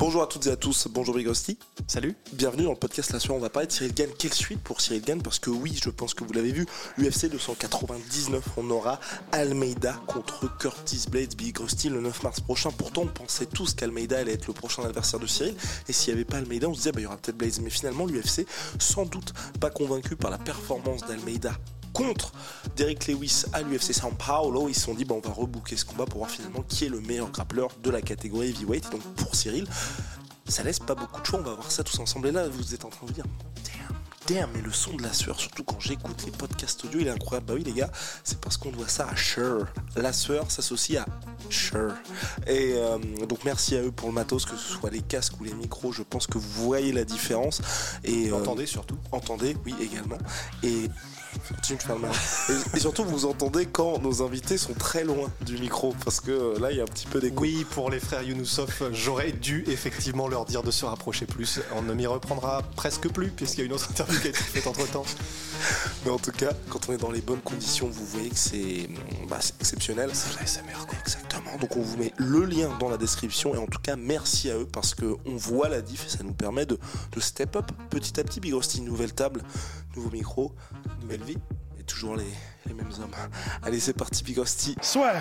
Bonjour à toutes et à tous, bonjour Brigosti. Salut. Bienvenue dans le podcast La Sueur. On va parler de Cyril Gann. Quelle suite pour Cyril Gann? Parce que oui, je pense que vous l'avez vu, UFC 299, on aura Almeida contre Curtis Blades, Big Rusty le 9 mars prochain. Pourtant, on pensait tous qu'Almeida allait être le prochain adversaire de Cyril. Et s'il n'y avait pas Almeida, on se disait, bah, il y aura peut-être Blades. Mais finalement, l'UFC, sans doute pas convaincu par la performance d'Almeida contre Derek Lewis à l'UFC São Paulo, ils se sont dit bah, on va rebooker ce combat pour voir finalement qui est le meilleur grappleur de la catégorie heavyweight. Et donc pour Cyril, ça laisse pas beaucoup de choix, on va voir ça tous ensemble. Et là, vous êtes en train de vous dire, damn, damn, mais le son de la sueur, surtout quand j'écoute les podcasts audio, il est incroyable. Bah oui, les gars, c'est parce qu'on doit ça à Sure. La sueur s'associe à Sure. Et euh, donc, merci à eux pour le matos, que ce soit les casques ou les micros, je pense que vous voyez la différence. Et, euh, Entendez surtout. Entendez, oui, également. Et Continue de faire le mal. Et, et surtout, vous entendez quand nos invités sont très loin du micro, parce que euh, là, il y a un petit peu d'écho. Oui, pour les frères Younoussov, j'aurais dû effectivement leur dire de se rapprocher plus. On ne m'y reprendra presque plus, puisqu'il y a une autre interview qui a été faite entre temps. Mais en tout cas, quand on est dans les bonnes conditions, vous voyez que c'est bah, c'est exceptionnel. C'est la SMR, quoi. Exactement. Donc on vous met le lien dans la description et en tout cas merci à eux parce que on voit la diff et ça nous permet de, de step up petit à petit. Big Rusty, nouvelle table, nouveau micro, nouvelle vie et toujours les, les mêmes hommes. Allez c'est parti Big Rusty. Soit.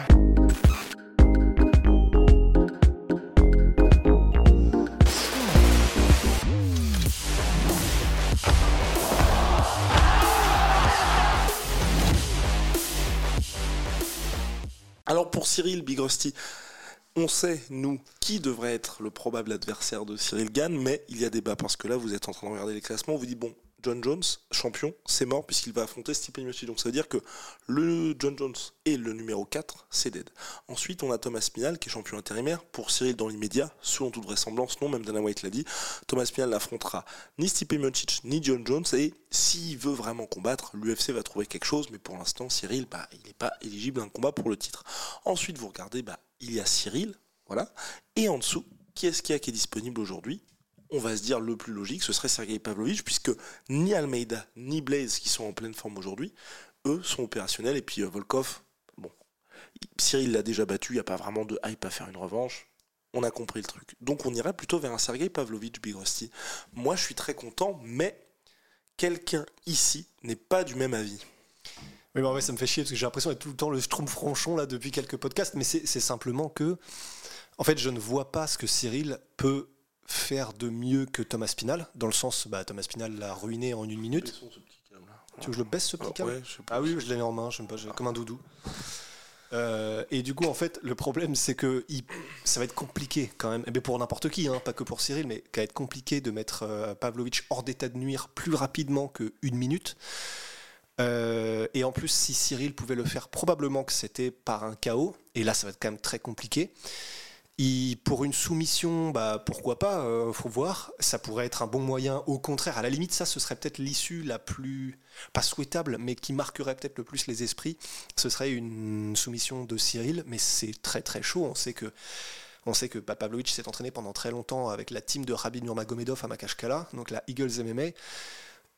Alors pour Cyril Big Rusty, on sait, nous, qui devrait être le probable adversaire de Cyril Gann, mais il y a débat parce que là, vous êtes en train de regarder les classements, on vous dit, bon, John Jones, champion, c'est mort puisqu'il va affronter Stipe Miocic. Donc ça veut dire que le John Jones est le numéro 4, c'est dead. Ensuite, on a Thomas Spinal qui est champion intérimaire. Pour Cyril, dans l'immédiat, selon toute vraisemblance, non, même Dana White l'a dit, Thomas Spinal n'affrontera ni Stipe Miocic ni John Jones. Et s'il veut vraiment combattre, l'UFC va trouver quelque chose. Mais pour l'instant, Cyril, bah, il n'est pas éligible à un combat pour le titre. Ensuite, vous regardez, bah, il y a Cyril, voilà. Et en dessous, qui est-ce qu'il y a qui est disponible aujourd'hui? On va se dire le plus logique, ce serait Sergei Pavlovich, puisque ni Almeida ni Blaze, qui sont en pleine forme aujourd'hui, eux sont opérationnels, et puis euh, Volkov, bon, Cyril l'a déjà battu, il n'y a pas vraiment de hype à faire une revanche, on a compris le truc. Donc on irait plutôt vers un Sergei Pavlovich Big Rusty. Moi je suis très content, mais quelqu'un ici n'est pas du même avis. Oui, bah ouais, ça me fait chier parce que j'ai l'impression d'être tout le temps le Schtroumpf franchon là depuis quelques podcasts, mais c'est simplement que, en fait, je ne vois pas ce que Cyril peut faire de mieux que Thomas Spinal, dans le sens, bah, Thomas Spinal l'a ruiné en une minute. Tu veux que je le baisse ce petit Ah, câble ouais, je sais pas. Ah oui, je l'ai mis en main, je sais pas, j'ai- comme un doudou. Euh, et du coup, en fait, le problème, c'est que il- ça va être compliqué quand même, mais pour n'importe qui, hein, pas que pour Cyril, mais ça va être compliqué de mettre euh, Pavlovich hors d'état de nuire plus rapidement qu'une minute. Euh, et en plus, si Cyril pouvait le faire, probablement que c'était par un chaos, et là, ça va être quand même très compliqué. Pour une soumission, bah, pourquoi pas, euh, faut voir. Ça pourrait être un bon moyen. Au contraire, à la limite, ça, ce serait peut-être l'issue la plus, pas souhaitable, mais qui marquerait peut-être le plus les esprits. Ce serait une soumission de Cyril, mais c'est très très chaud. On sait que, on s'est entraîné pendant très longtemps avec la team de Rabin Nurmagomedov à Makashkala, donc la Eagles MMA.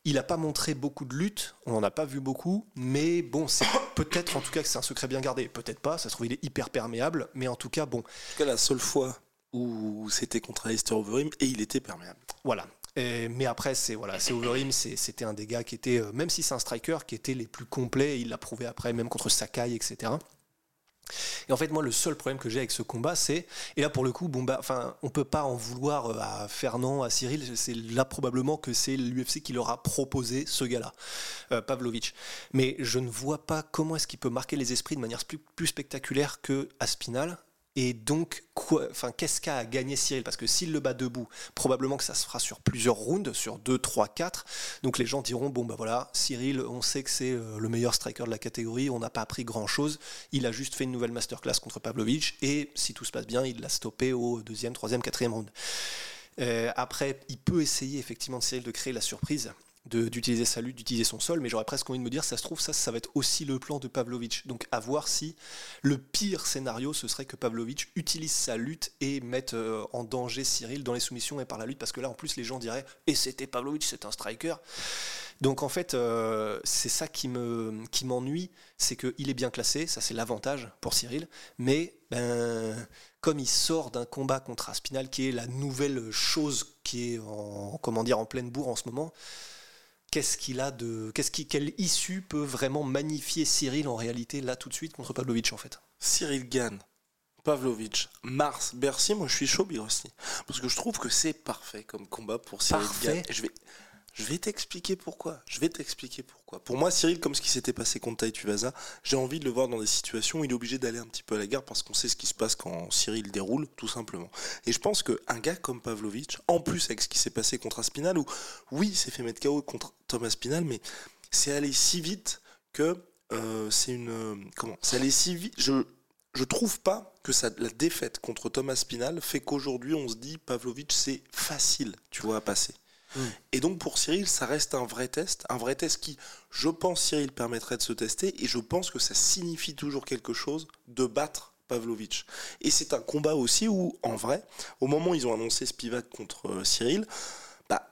Il n'a pas montré beaucoup de lutte, on n'en a pas vu beaucoup, mais bon, c'est peut-être en tout cas que c'est un secret bien gardé. Peut-être pas, ça se trouve il est hyper perméable, mais en tout cas, bon, En tout cas, la seule fois où c'était contre Alistair Overeem et il était perméable. Voilà. Et- mais après, c'est voilà, c'est Overeem, c'était un des gars qui était, euh, même si c'est un striker, qui était les plus complets. Il l'a prouvé après, même contre Sakai, etc. Et en fait, moi, le seul problème que j'ai avec ce combat, c'est et là pour le coup, bon bah, enfin, on peut pas en vouloir euh, à Fernand, à Cyril. C'est là probablement que c'est l'UFC qui leur a proposé ce gars-là, euh, Pavlovich. Mais je ne vois pas comment est-ce qu'il peut marquer les esprits de manière plus, spectaculaire que Aspinal. Et donc, enfin, qu'est-ce qu'a à gagner Cyril? Parce que s'il le bat debout, probablement que ça se fera sur plusieurs rounds, sur 2, 3, 4. Donc les gens diront, bon bah voilà, Cyril, on sait que c'est euh, le meilleur striker de la catégorie, on n'a pas appris grand-chose, il a juste fait une nouvelle masterclass contre Pavlovich, et si tout se passe bien, il l'a stoppé au deuxième, troisième, quatrième round. Euh, après, il peut essayer effectivement de Cyril de créer la surprise, d'utiliser sa lutte, d'utiliser son sol, mais j'aurais presque envie de me dire, ça se trouve, ça, ça va être aussi le plan de Pavlovich. Donc à voir si le pire scénario, ce serait que Pavlovich utilise sa lutte et mette euh, en danger Cyril dans les soumissions et par la lutte, parce que là, en plus, les gens diraient, et c'était Pavlovich, c'est un striker. Donc en fait, euh, c'est ça qui me qui m'ennuie, c'est qu'il est bien classé, ça c'est l'avantage pour Cyril, mais ben comme il sort d'un combat contre Aspinal, qui est la nouvelle chose qui est en comment dire en pleine bourre en ce moment, qu'est-ce qu'il a de. Qu'est-ce qui, quelle issue peut vraiment magnifier Cyril en réalité là tout de suite contre Pavlovich en fait? Cyril gagne. Pavlovich, Mars, Bercy, moi je suis chaud, Birossi. Parce que je trouve que c'est parfait comme combat pour Cyril Parfait. Je vais, je vais t'expliquer pourquoi. Je vais t'expliquer pourquoi. Pour moi, Cyril, comme ce qui s'était passé contre Tai Tuivasa, j'ai envie de le voir dans des situations où il est obligé d'aller un petit peu à la gare parce qu'on sait ce qui se passe quand Cyril déroule, tout simplement. Et je pense qu'un gars comme Pavlovich, en plus avec ce qui s'est passé contre Aspinal, où oui, il s'est fait mettre KO contre Thomas Spinal, mais c'est allé si vite que euh, c'est une. euh, comment C'est allé si vite. Je. Je trouve pas que la défaite contre Thomas Spinal fait qu'aujourd'hui on se dit Pavlovich c'est facile, tu vois, à passer. Et donc pour Cyril, ça reste un vrai test, un vrai test qui, je pense, Cyril permettrait de se tester, et je pense que ça signifie toujours quelque chose de battre Pavlovich. Et c'est un combat aussi où, en vrai, au moment où ils ont annoncé Spivak contre euh, Cyril, bah,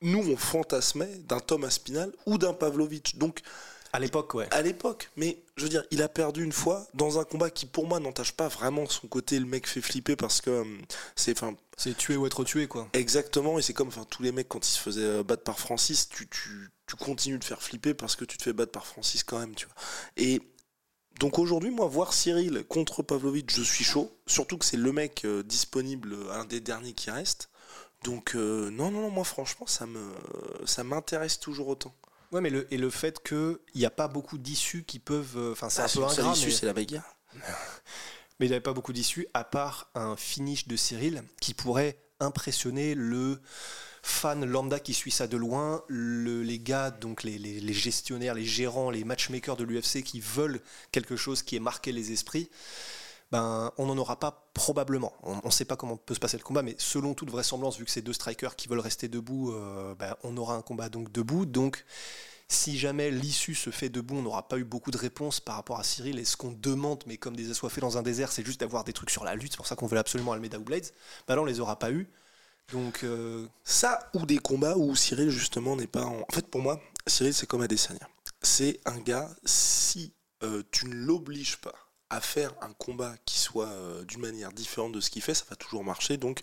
nous on fantasmait d'un Thomas Spinal ou d'un Pavlovich. Donc À l'époque, ouais. à l'époque, mais je veux dire, il a perdu une fois dans un combat qui pour moi n'entache pas vraiment son côté, le mec fait flipper parce que euh, c'est, enfin, C'est tuer ou être tué quoi. Exactement, et c'est comme enfin, tous les mecs quand ils se faisaient euh, battre par Francis, tu, tu, tu continues de faire flipper parce que tu te fais battre par Francis quand même, tu vois. Et donc aujourd'hui, moi, voir Cyril contre Pavlovich, je suis chaud, surtout que c'est le mec euh, disponible, un des derniers qui reste. Donc euh, non, non, non, moi franchement, ça me, ça m'intéresse toujours autant. Ouais, mais le, et le fait qu'il n'y a pas beaucoup d'issues qui peuvent. euh, Enfin, c'est un Ah, peu une seule ingrat, mais, c'est la bagarre. mais il n'y avait pas beaucoup d'issues, à part un finish de Cyril qui pourrait impressionner le fan lambda qui suit ça de loin, le- les gars, donc les, les- les gestionnaires, les gérants, les matchmakers de l'UFC qui veulent quelque chose qui ait marqué les esprits. Ben, on n'en aura pas probablement. On ne sait pas comment peut se passer le combat, mais selon toute vraisemblance, vu que c'est deux strikers qui veulent rester debout, euh, ben, on aura un combat donc debout. Donc, si jamais l'issue se fait debout, on n'aura pas eu beaucoup de réponses par rapport à Cyril. Et ce qu'on demande, mais comme des assoiffés dans un désert, c'est juste d'avoir des trucs sur la lutte. C'est pour ça qu'on veut absolument Almeida ou Blades. Ben là, on les aura pas eu. Donc, euh, Ça ou des combats où Cyril justement n'est pas en... En fait pour moi, Cyril c'est comme Adesanya. C'est un gars, si euh, tu ne l'obliges pas à faire un combat qui soit euh, d'une manière différente de ce qu'il fait, ça va toujours marcher. Donc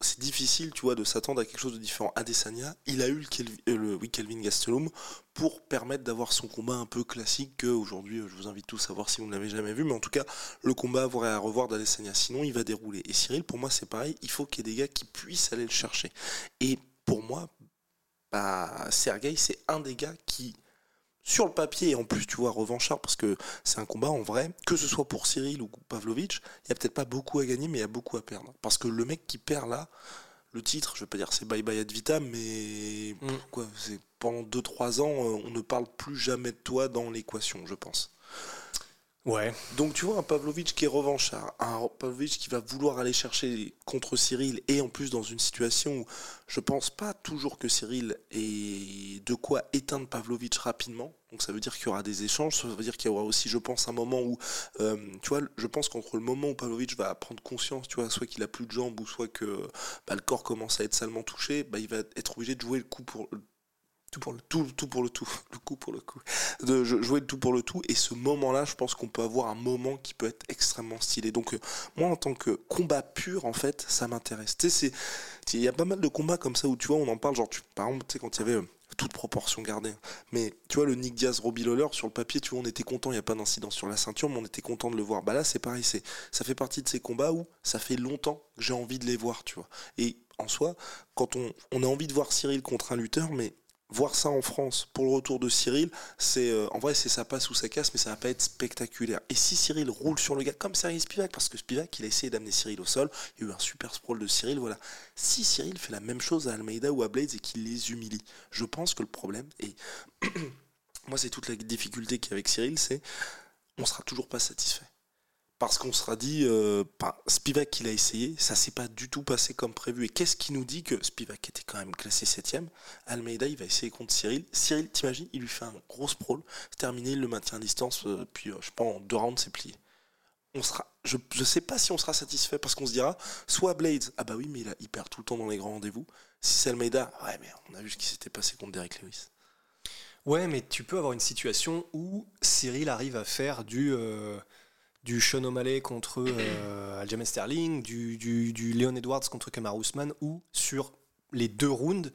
c'est difficile, tu vois, de s'attendre à quelque chose de différent. Adesanya, il a eu le, euh, Kelvin Gastelum pour permettre d'avoir son combat un peu classique que aujourd'hui, euh, je vous invite tous à voir si vous ne l'avez jamais vu, mais en tout cas, le combat à à revoir d'Adesanya. Sinon, il va dérouler. Et Cyril, pour moi, c'est pareil. Il faut qu'il y ait des gars qui puissent aller le chercher. Et pour moi, bah, Sergei, c'est un des gars qui, sur le papier, et en plus, tu vois, revanchard, parce que c'est un combat en vrai, que ce soit pour Cyril ou Pavlovich, il y a peut-être pas beaucoup à gagner, mais il y a beaucoup à perdre. Parce que le mec qui perd là, le titre, je vais pas dire c'est bye bye ad vitam, mais Mm. quoi, pendant 2-3 ans, euh, on ne parle plus jamais de toi dans l'équation, je pense. Donc tu vois un Pavlovich qui est revanchard, un Pavlovich qui va vouloir aller chercher contre Cyril et en plus dans une situation où je pense pas toujours que Cyril ait de quoi éteindre Pavlovich rapidement. Donc ça veut dire qu'il y aura des échanges, ça veut dire qu'il y aura aussi je pense un moment où euh, tu vois je pense qu'entre le moment où Pavlovich va prendre conscience, tu vois, soit qu'il a plus de jambes ou soit que bah, le corps commence à être salement touché, bah, il va être obligé de jouer le coup pour Tout pour le tout, tout pour le tout, le coup pour le coup, de jou- jouer le tout pour le tout. Et ce moment-là, je pense qu'on peut avoir un moment qui peut être extrêmement stylé. Donc, euh, moi, en tant que combat pur, en fait, ça m'intéresse. Tu sais, il y a pas mal de combats comme ça où tu vois, on en parle, genre, tu, par exemple, tu sais, quand il y avait euh, toute proportion gardée, mais tu vois, le Nick Diaz, Robbie Lawler, sur le papier, tu vois, on était content, il n'y a pas d'incident sur la ceinture, mais on était content de le voir. Bah là, c'est pareil, c'est, ça fait partie de ces combats où ça fait longtemps que j'ai envie de les voir, tu vois. Et en soi, quand on a envie de voir Cyril contre un lutteur, mais voir ça en France pour le retour de Cyril, c'est euh, en vrai c'est ça passe ou ça casse, mais ça va pas être spectaculaire. Et si Cyril roule sur le gars comme Sergei Spivak, parce que Spivak il a essayé d'amener Cyril au sol, il y a eu un super sprawl de Cyril, voilà. Si Cyril fait la même chose à Almeida ou à Blades et qu'il les humilie, je pense que le problème et moi c'est toute la difficulté qu'il y a avec Cyril, c'est on sera toujours pas satisfait parce qu'on sera dit, euh, Spivak il a essayé, ça s'est pas du tout passé comme prévu. Et qu'est-ce qui nous dit que Spivak était quand même classé 7 Almeida il va essayer contre Cyril. Cyril, t'imagines, il lui fait un gros sprawl, c'est terminé, il le maintient à distance, euh, puis euh, je pense en deux rounds c'est plié. On sera, je, je sais pas si on sera satisfait parce qu'on se dira, soit Blades, ah bah oui, mais il, perd tout le temps dans les grands rendez-vous. Si c'est Almeida, ouais, mais on a vu ce qui s'était passé contre Derek Lewis. Ouais, mais tu peux avoir une situation où Cyril arrive à faire du du Sean O'Malley contre euh, Aljamain Sterling, du, du, du, Leon Edwards contre Kamar Ousmane, ou sur les deux rounds,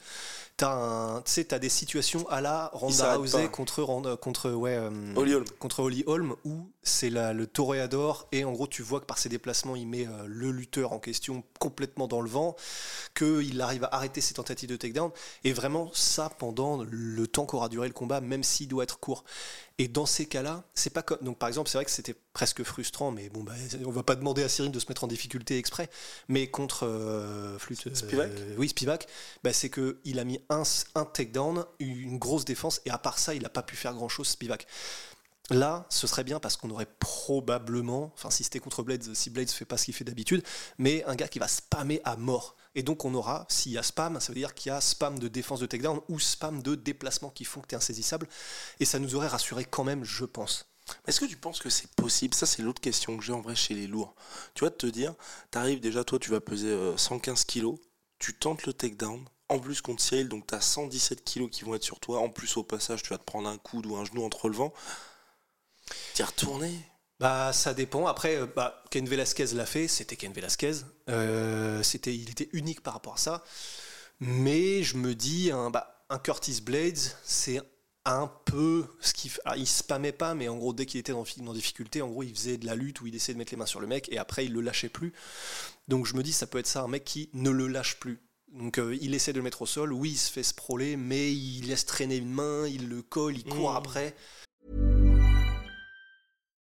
tu as, des situations à la Ronda Rousey contre, contre, ouais, euh, Holly contre Holly Holm, où c'est le toréador, et en gros, tu vois que par ses déplacements, il met euh, le lutteur en question complètement dans le vent, qu'il arrive à arrêter ses tentatives de takedown, et vraiment ça pendant le temps qu'aura duré le combat, même s'il doit être court. Et dans ces cas-là, c'est pas comme. Donc, par exemple, c'est vrai que c'était presque frustrant, mais bon, bah, on va pas demander à Cyril de se mettre en difficulté exprès. Mais contre euh, Flûte. Spivak Oui, Spivak, bah, c'est qu'il a mis un, un takedown, une grosse défense, et à part ça, il n'a pas pu faire grand-chose, Spivak. Là, ce serait bien parce qu'on aurait probablement, enfin si c'était contre Blades, si Blades fait pas ce qu'il fait d'habitude, mais un gars qui va spammer à mort. Et donc on aura, s'il y a spam, ça veut dire qu'il y a spam de défense de takedown ou spam de déplacement qui font que tu es insaisissable. Et ça nous aurait rassuré quand même, je pense. Est-ce que tu penses que c'est possible? Ça, c'est l'autre question que j'ai en vrai chez les lourds. Tu vois, de te dire, tu arrives déjà, toi, tu vas peser 115 euh, kilos, tu tentes le takedown, en plus contre Cyril, donc tu as 117 kilos qui vont être sur toi. En plus, au passage, tu vas te prendre un coude ou un genou entre le vent. T'y retourné bah, ça dépend. Après, euh, bah, Ken Velasquez l'a fait, c'était Ken Velasquez. Euh, c'était, il était unique par rapport à ça. Mais je me dis, un, bah, un Curtis Blades, c'est un peu ce qu'il il spammait pas mais en gros dès qu'il était dans, dans, difficulté en gros il faisait de la lutte où il essayait de mettre les mains sur le mec et après il le lâchait plus donc je me dis ça peut être ça un mec qui ne le lâche plus donc euh, il essaie de le mettre au sol oui il se fait sprawler mais il laisse traîner une main il le colle il court mmh. après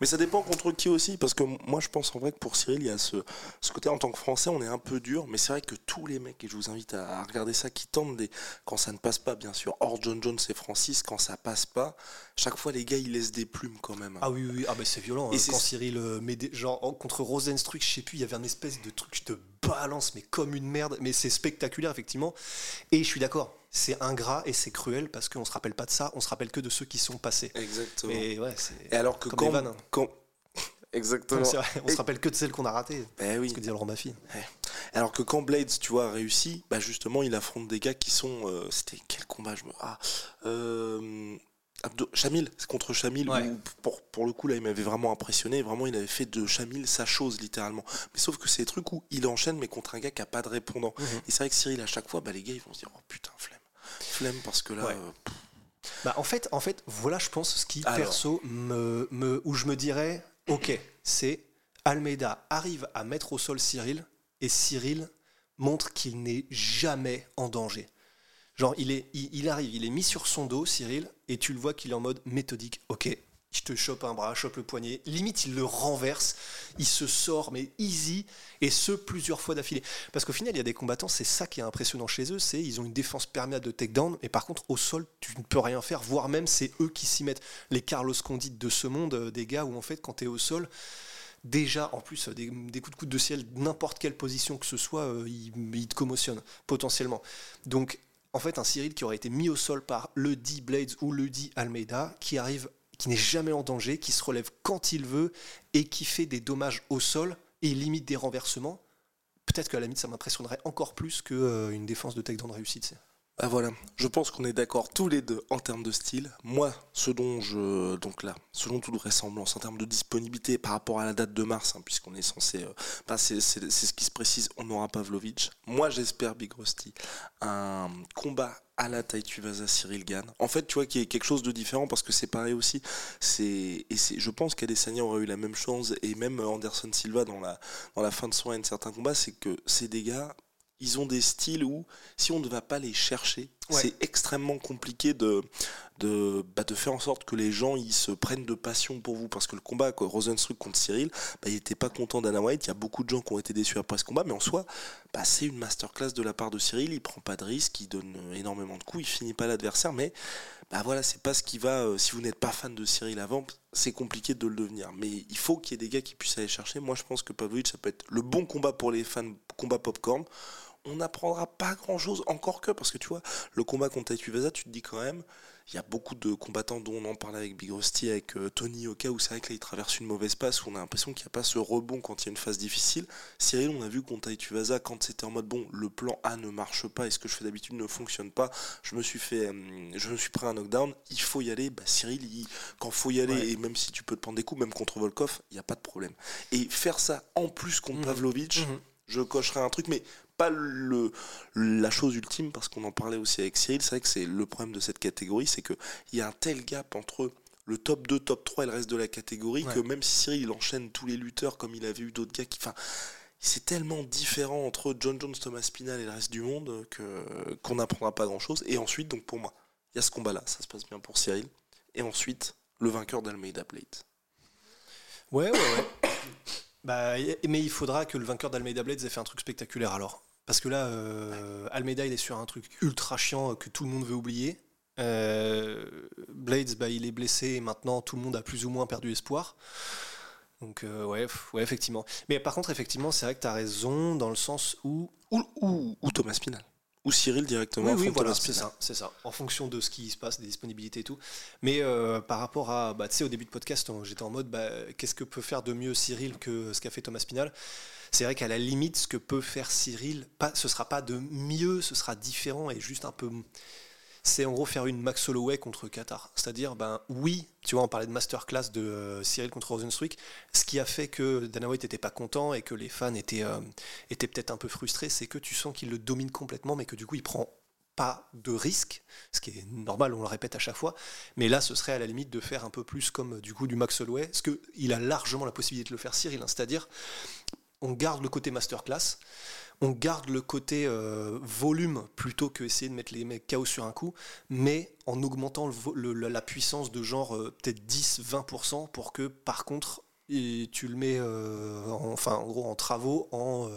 Mais ça dépend contre qui aussi, parce que moi je pense en vrai que pour Cyril, il y a ce, ce côté en tant que Français, on est un peu dur, mais c'est vrai que tous les mecs, et je vous invite à, regarder ça, qui tentent des. Quand ça ne passe pas, bien sûr, hors John Jones et Francis, quand ça passe pas, chaque fois les gars ils laissent des plumes quand même. Ah oui, oui, ah bah c'est violent. Et hein, quand Cyril euh, met des. Genre contre Rosenstruck, je sais plus, il y avait un espèce de truc, je te balance, mais comme une merde, mais c'est spectaculaire effectivement. Et je suis d'accord, c'est ingrat et c'est cruel parce qu'on se rappelle pas de ça, on se rappelle que de ceux qui sont passés. Exactement. Et, ouais, et alors que quand, hein. quand, Exactement. on se rappelle que de celles qu'on a ratées. Ben oui. Ce que dit Laurent Baffy. Alors que quand Blades, tu vois, a réussi, bah justement, il affronte des gars qui sont. Euh, c'était quel combat je me. Ah. Euh, Chamil, c'est contre Chamil, pour, pour, le coup, là, il m'avait vraiment impressionné. Vraiment, il avait fait de Chamil sa chose, littéralement. Mais sauf que c'est des trucs où il enchaîne, mais contre un gars qui a pas de répondant. Mhm. Et c'est vrai que Cyril, à chaque fois, bah, les gars, ils vont se dire Oh putain, flemme. Flemme, parce que là. Euh, bah, en, fait, en fait, voilà, je pense, ce qui, perso, me, me, où je me dirais Ok, c'est Almeida arrive à mettre au sol Cyril, et Cyril montre qu'il n'est jamais en danger. Genre, il, est, il, arrive, il est mis sur son dos, Cyril, et tu le vois qu'il est en mode méthodique. Ok, je te chope un bras, chope le poignet. Limite, il le renverse, il se sort, mais easy, et ce, plusieurs fois d'affilée. Parce qu'au final, il y a des combattants, c'est ça qui est impressionnant chez eux, c'est ils ont une défense perméable de takedown, mais par contre, au sol, tu ne peux rien faire, voire même c'est eux qui s'y mettent. Les Carlos Condit de ce monde, euh, des gars où en fait, quand tu es au sol, déjà, en plus, des, coups de coude de ciel, n'importe quelle position que ce soit, euh, ils, ils, te commotionnent potentiellement. Donc, en fait un Cyril qui aurait été mis au sol par le D Blades ou le D Almeida, qui arrive, qui n'est jamais en danger, qui se relève quand il veut et qui fait des dommages au sol et limite des renversements. peut-être qu'à la limite, ça m'impressionnerait encore plus qu'une défense de takedown sais. Ah voilà, je pense qu'on est d'accord tous les deux en termes de style. Moi, ce dont je donc là, selon toute vraisemblance, en termes de disponibilité par rapport à la date de mars, hein, puisqu'on est censé, euh, c'est ce qui se précise, on aura Pavlovich. Moi, j'espère Big Rusty un combat à la Cyril Gann. En fait, tu vois qu'il y a quelque chose de différent parce que c'est pareil aussi. Et c'est, je pense qu'Adesanya aurait eu la même chance et même Anderson Silva dans la dans la fin de soirée de certains combats, c'est que ces gars ils ont des styles où, si on ne va pas les chercher, C'est extrêmement compliqué de, bah, de faire en sorte que les gens ils se prennent de passion pour vous. Parce que le combat, quoi, Rosenstruck contre Cyril, bah, il n'était pas content d'Anna White. Il y a beaucoup de gens qui ont été déçus après ce combat, mais en soi, bah, c'est une masterclass de la part de Cyril. Il prend pas de risques, il donne euh, énormément de coups, il finit pas l'adversaire, mais voilà, c'est pas ce qui va. euh, si vous n'êtes pas fan de Cyril avant, c'est compliqué de le devenir. Mais il faut qu'il y ait des gars qui puissent aller chercher. Moi, je pense que Pavlovich, ça peut être le bon combat pour les fans, combat popcorn. On n'apprendra pas grand chose, encore que, parce que tu vois, le combat contre Taituvasa, tu te dis quand même, il y a beaucoup de combattants dont on en parlait avec Big Rusty, avec euh, Tony Oka, où c'est vrai que là, il traverse une mauvaise passe, où on a l'impression qu'il n'y a pas ce rebond quand il y a une phase difficile. Cyril, on a vu contre Taituvasa, quand c'était en mode, bon, le plan A ne marche pas, et ce que je fais d'habitude ne fonctionne pas, je me suis fait, euh, je me suis pris un knockdown, il faut y aller, bah, Cyril, il- quand faut y aller, Ouais. et même si tu peux te prendre des coups, même contre Volkov, il n'y a pas de problème. Et faire ça en plus contre Mhm. Pavlovich, Mhm. je cocherai un truc, mais pas le, la chose ultime, parce qu'on en parlait aussi avec Cyril, c'est vrai que c'est le problème de cette catégorie, c'est qu'il y a un tel gap entre le top 2, top 3 et le reste de la catégorie, Ouais. que même si Cyril il enchaîne tous les lutteurs comme il avait eu d'autres gars qui... Enfin, c'est tellement différent entre John Jones, Thomas Spinal et le reste du monde que qu'on n'apprendra pas grand-chose. Et ensuite, donc pour moi, il y a ce combat-là, ça se passe bien pour Cyril. Et ensuite, le vainqueur d'Almeida Plate. Ouais, ouais, ouais. bah, mais il faudra que le vainqueur d'Almeida Blades ait fait un truc spectaculaire alors. Parce que là, euh, Almeida, il est sur un truc ultra chiant que tout le monde veut oublier. Euh, Blades, bah, il est blessé et maintenant tout le monde a plus ou moins perdu espoir. Donc, euh, ouais, ouais, effectivement. Mais par contre, effectivement, c'est vrai que tu as raison dans le sens où. Ou, ou, ou Thomas Spinal. Ou Cyril directement. Oui, oui, voilà, c'est ça, c'est ça. En fonction de ce qui se passe, des disponibilités et tout. Mais euh, par rapport à, bah, tu sais, au début de podcast, j'étais en mode, bah, qu'est-ce que peut faire de mieux Cyril que ce qu'a fait Thomas Spinal C'est vrai qu'à la limite, ce que peut faire Cyril, pas, ce sera pas de mieux, ce sera différent et juste un peu. C'est en gros faire une Max Holloway contre Qatar. C'est-à-dire, ben oui, tu vois, on parlait de masterclass de euh, Cyril contre Rosenstruck. Ce qui a fait que Dana White n'était pas content et que les fans étaient, euh, étaient peut-être un peu frustrés, c'est que tu sens qu'il le domine complètement, mais que du coup, il prend pas de risque, ce qui est normal, on le répète à chaque fois. Mais là, ce serait à la limite de faire un peu plus comme du coup du Max Holloway, parce qu'il a largement la possibilité de le faire Cyril, hein. c'est-à-dire on garde le côté masterclass, on garde le côté euh, volume plutôt que essayer de mettre les mecs KO sur un coup, mais en augmentant la puissance de genre euh, peut-être 10-20% pour que par contre tu le mets euh, en, enfin en gros en travaux en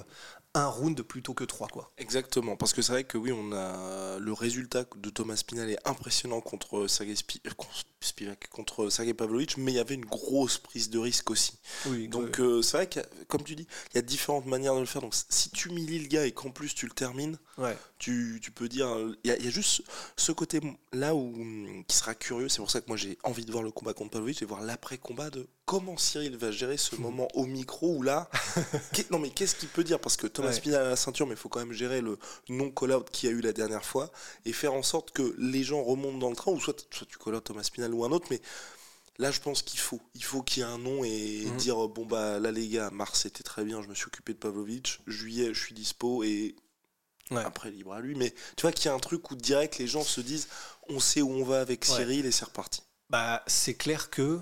un round plutôt que trois quoi. Exactement, parce que c'est vrai que oui, on a le résultat de Thomas Spinal est impressionnant contre Sergei Spivak, contre Sergei Pavlovich, mais il y avait une grosse prise de risque aussi. Oui, Donc euh, c'est vrai que, comme tu dis, il y a différentes manières de le faire. Donc si tu humilies le gars et qu'en plus tu le termines, ouais. tu, tu peux dire. Il y, a- il y a juste ce côté là où qui sera curieux. C'est pour ça que moi j'ai envie de voir le combat contre Pavlovich et voir l'après-combat de comment Cyril va gérer ce moment au micro où là. non mais qu'est-ce qu'il peut dire? Parce que Thomas Ouais. Spinal a la ceinture, mais il faut quand même gérer le non call-out qu'il y a eu la dernière fois et faire en sorte que les gens remontent dans le train ou soit, soit tu call-out Thomas Spinal ou un autre, mais. Là, je pense qu'il faut. Il faut qu'il y ait un nom et Mhm. dire bon, bah là, les gars, mars c'était très bien, je me suis occupé de Pavlovich. Juillet, je suis dispo et Ouais. après, libre à lui. Mais tu vois qu'il y a un truc où direct les gens se disent on sait où on va avec Ouais. Cyril et c'est reparti. Bah, c'est clair que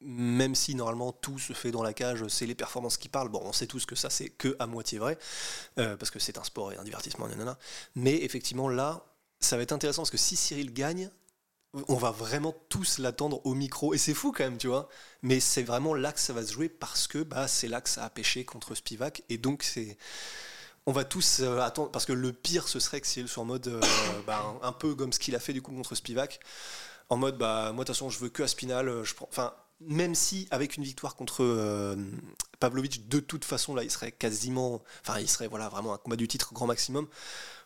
même si normalement tout se fait dans la cage, c'est les performances qui parlent. Bon, on sait tous que ça c'est que à moitié vrai, euh, parce que c'est un sport et un divertissement, nanana. Mais effectivement là, ça va être intéressant parce que si Cyril gagne, on va vraiment tous l'attendre au micro. Et c'est fou quand même, tu vois. Mais c'est vraiment là que ça va se jouer parce que bah c'est là que ça a pêché contre Spivak. Et donc c'est on va tous euh, attendre parce que le pire ce serait que Cyril soit en mode euh, bah, un, un peu comme ce qu'il a fait du coup contre Spivak. En mode bah moi de toute façon je veux que Aspinal euh, je prends enfin même si avec une victoire contre euh, Pavlovich de toute façon là il serait quasiment enfin il serait voilà vraiment un combat du titre grand maximum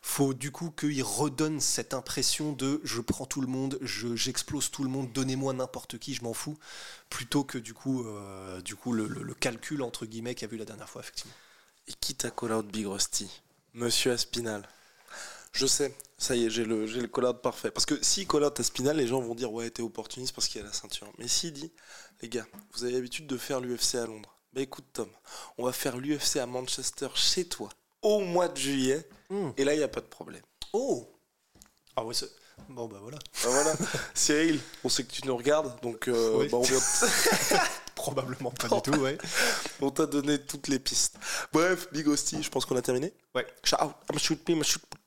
faut du coup qu'il redonne cette impression de je prends tout le monde je j'explose tout le monde donnez-moi n'importe qui je m'en fous plutôt que du coup euh, du coup le calcul entre guillemets qu'il y a vu la dernière fois effectivement Et quitte à call out Big Rusty, Monsieur Aspinal. Je sais, ça y est, j'ai le, j'ai le out parfait. Parce que si call out Aspinal, les gens vont dire ouais, t'es opportuniste parce qu'il y a la ceinture. Mais s'il dit, les gars, vous avez l'habitude de faire l'UFC à Londres. Bah écoute, Tom, on va faire l'UFC à Manchester chez toi au mois de juillet. Hmm. Et là, il n'y a pas de problème. Oh Ah ouais, c'est... Bon bah voilà. Bah voilà, Cyril, on sait que tu nous regardes, donc euh, Oui. bah, on, vient- Probablement pas du tout, ouais. on t'a donné toutes les pistes. Bref, Big Hostie, je pense qu'on a terminé. Ouais. Shout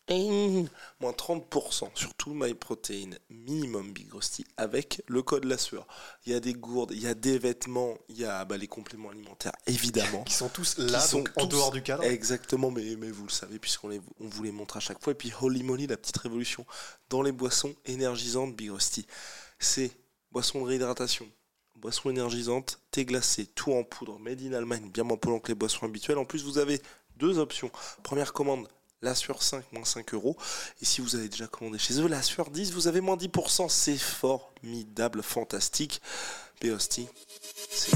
Moins 30% sur tout My Protein, minimum Big Hostie, avec le code la sueur. Il y a des gourdes, il y a des vêtements, il y a bah, les compléments alimentaires, évidemment. Qui sont tous qui là, sont donc en dehors du cadre. Exactement, mais, mais vous le savez, puisqu'on les- on vous les montre à chaque fois. Et puis, holy moly, la petite révolution dans les boissons énergisantes Big Rusty. C'est boisson de réhydratation, boisson énergisante, thé glacé, tout en poudre, made in Allemagne, bien moins polluant que les boissons habituelles. En plus, vous avez deux options. Première commande, la sueur 5, moins 5 euros. Et si vous avez déjà commandé chez eux, la sueur 10, vous avez moins 10%. C'est formidable, fantastique. Rusty, c'est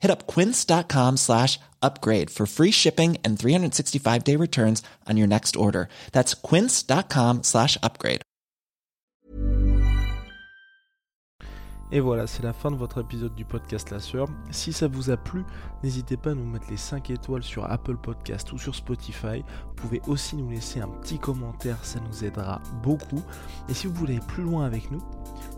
Hit up quince.com slash upgrade for free shipping and 365 day returns on your next order. That's quince.com slash upgrade. Et voilà, c'est la fin de votre épisode du podcast La Sœur. Si ça vous a plu, n'hésitez pas à nous mettre les 5 étoiles sur Apple Podcast ou sur Spotify. Vous pouvez aussi nous laisser un petit commentaire, ça nous aidera beaucoup. Et si vous voulez aller plus loin avec nous,